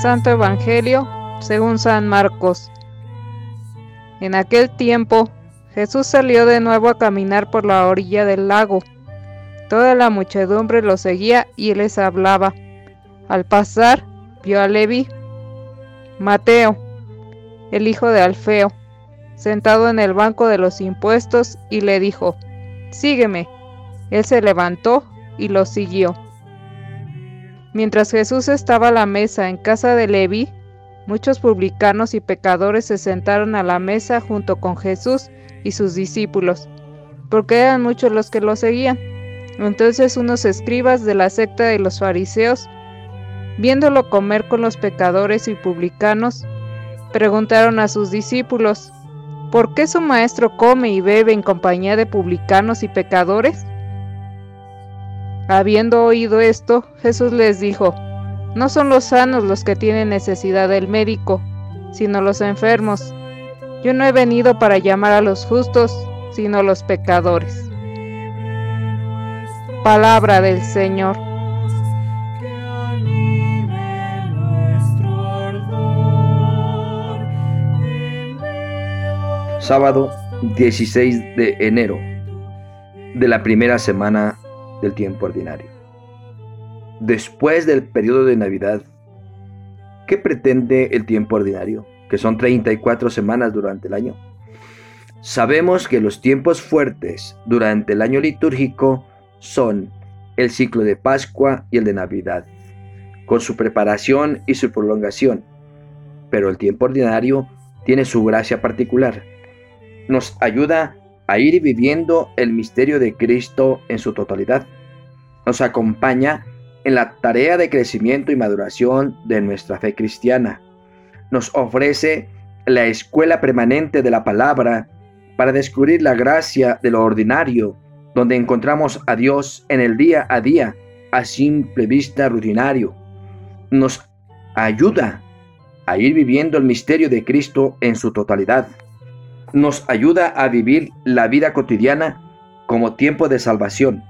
Santo Evangelio según San Marcos. En aquel tiempo Jesús salió de nuevo a caminar por la orilla del lago. Toda la muchedumbre lo seguía y les hablaba. Al pasar, vio a Levi, Mateo, el hijo de Alfeo, sentado en el banco de los impuestos y le dijo, Sígueme. Él se levantó y lo siguió. Mientras Jesús estaba a la mesa en casa de Levi, muchos publicanos y pecadores se sentaron a la mesa junto con Jesús y sus discípulos, porque eran muchos los que lo seguían. Entonces unos escribas de la secta de los fariseos, viéndolo comer con los pecadores y publicanos, preguntaron a sus discípulos, ¿por qué su maestro come y bebe en compañía de publicanos y pecadores? Habiendo oído esto, Jesús les dijo, No son los sanos los que tienen necesidad del médico, sino los enfermos. Yo no he venido para llamar a los justos, sino los pecadores. Palabra del Señor. Sábado 16 de enero de la primera semana del tiempo ordinario. Después del periodo de Navidad, ¿qué pretende el tiempo ordinario? Que son 34 semanas durante el año. Sabemos que los tiempos fuertes durante el año litúrgico son el ciclo de Pascua y el de Navidad, con su preparación y su prolongación. Pero el tiempo ordinario tiene su gracia particular. Nos ayuda a ir viviendo el misterio de Cristo en su totalidad. Nos acompaña en la tarea de crecimiento y maduración de nuestra fe cristiana. Nos ofrece la escuela permanente de la palabra para descubrir la gracia de lo ordinario, donde encontramos a Dios en el día a día, a simple vista rutinario. Nos ayuda a ir viviendo el misterio de Cristo en su totalidad nos ayuda a vivir la vida cotidiana como tiempo de salvación,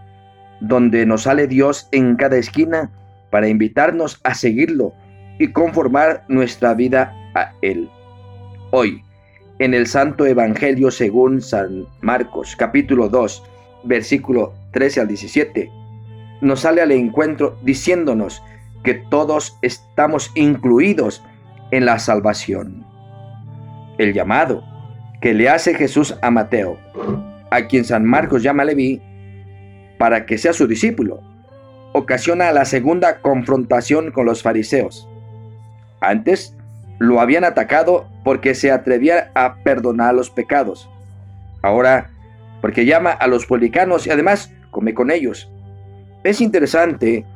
donde nos sale Dios en cada esquina para invitarnos a seguirlo y conformar nuestra vida a Él. Hoy, en el Santo Evangelio según San Marcos, capítulo 2, versículo 13 al 17, nos sale al encuentro diciéndonos que todos estamos incluidos en la salvación. El llamado que le hace Jesús a Mateo, a quien San Marcos llama Leví, para que sea su discípulo, ocasiona la segunda confrontación con los fariseos. Antes lo habían atacado porque se atrevía a perdonar los pecados. Ahora, porque llama a los publicanos y además come con ellos. Es interesante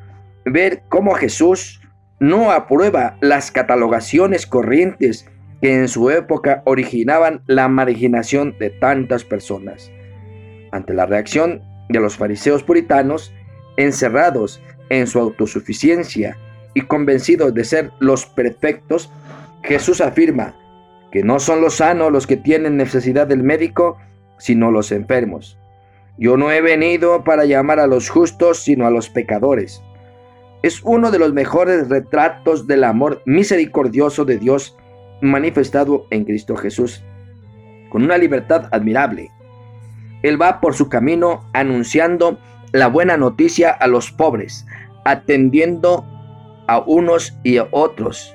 ver cómo Jesús no aprueba las catalogaciones corrientes que en su época originaban la marginación de tantas personas. Ante la reacción de los fariseos puritanos, encerrados en su autosuficiencia y convencidos de ser los perfectos, Jesús afirma que no son los sanos los que tienen necesidad del médico, sino los enfermos. Yo no he venido para llamar a los justos, sino a los pecadores. Es uno de los mejores retratos del amor misericordioso de Dios manifestado en Cristo Jesús, con una libertad admirable. Él va por su camino anunciando la buena noticia a los pobres, atendiendo a unos y a otros,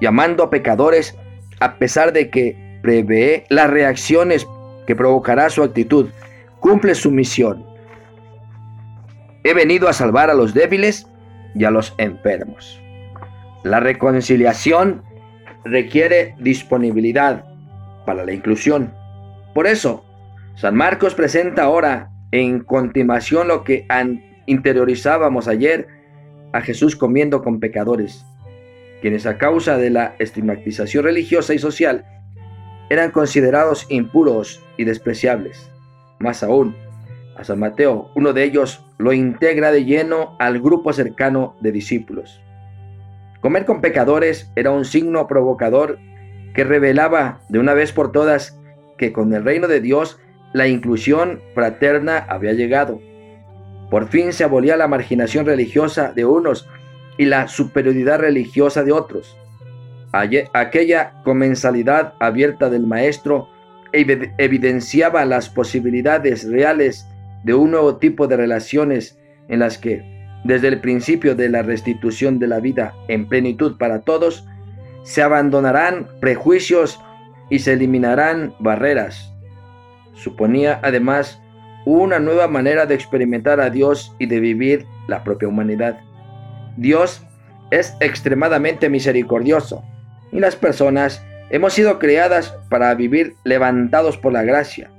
llamando a pecadores a pesar de que prevé las reacciones que provocará su actitud, cumple su misión. He venido a salvar a los débiles y a los enfermos. La reconciliación requiere disponibilidad para la inclusión. Por eso, San Marcos presenta ahora en continuación lo que interiorizábamos ayer a Jesús comiendo con pecadores, quienes a causa de la estigmatización religiosa y social eran considerados impuros y despreciables. Más aún, a San Mateo, uno de ellos lo integra de lleno al grupo cercano de discípulos. Comer con pecadores era un signo provocador que revelaba de una vez por todas que con el reino de Dios la inclusión fraterna había llegado. Por fin se abolía la marginación religiosa de unos y la superioridad religiosa de otros. Aquella comensalidad abierta del maestro evidenciaba las posibilidades reales de un nuevo tipo de relaciones en las que, desde el principio de la restitución de la vida en plenitud para todos, se abandonarán prejuicios y se eliminarán barreras. Suponía además una nueva manera de experimentar a Dios y de vivir la propia humanidad. Dios es extremadamente misericordioso y las personas hemos sido creadas para vivir levantados por la gracia,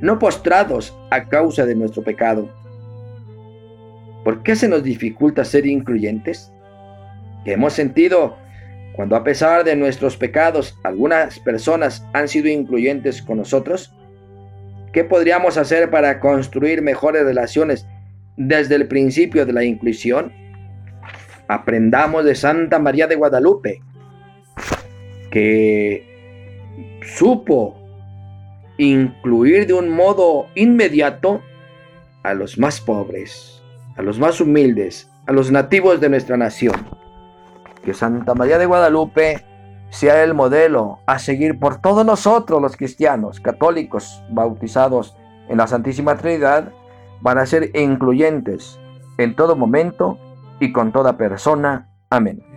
no postrados a causa de nuestro pecado. ¿Por qué se nos dificulta ser incluyentes? ¿Qué hemos sentido cuando a pesar de nuestros pecados algunas personas han sido incluyentes con nosotros? ¿Qué podríamos hacer para construir mejores relaciones desde el principio de la inclusión? Aprendamos de Santa María de Guadalupe, que supo incluir de un modo inmediato a los más pobres, a los más humildes, a los nativos de nuestra nación. Que Santa María de Guadalupe sea el modelo a seguir por todos nosotros los cristianos, católicos, bautizados en la Santísima Trinidad, van a ser incluyentes en todo momento y con toda persona. Amén.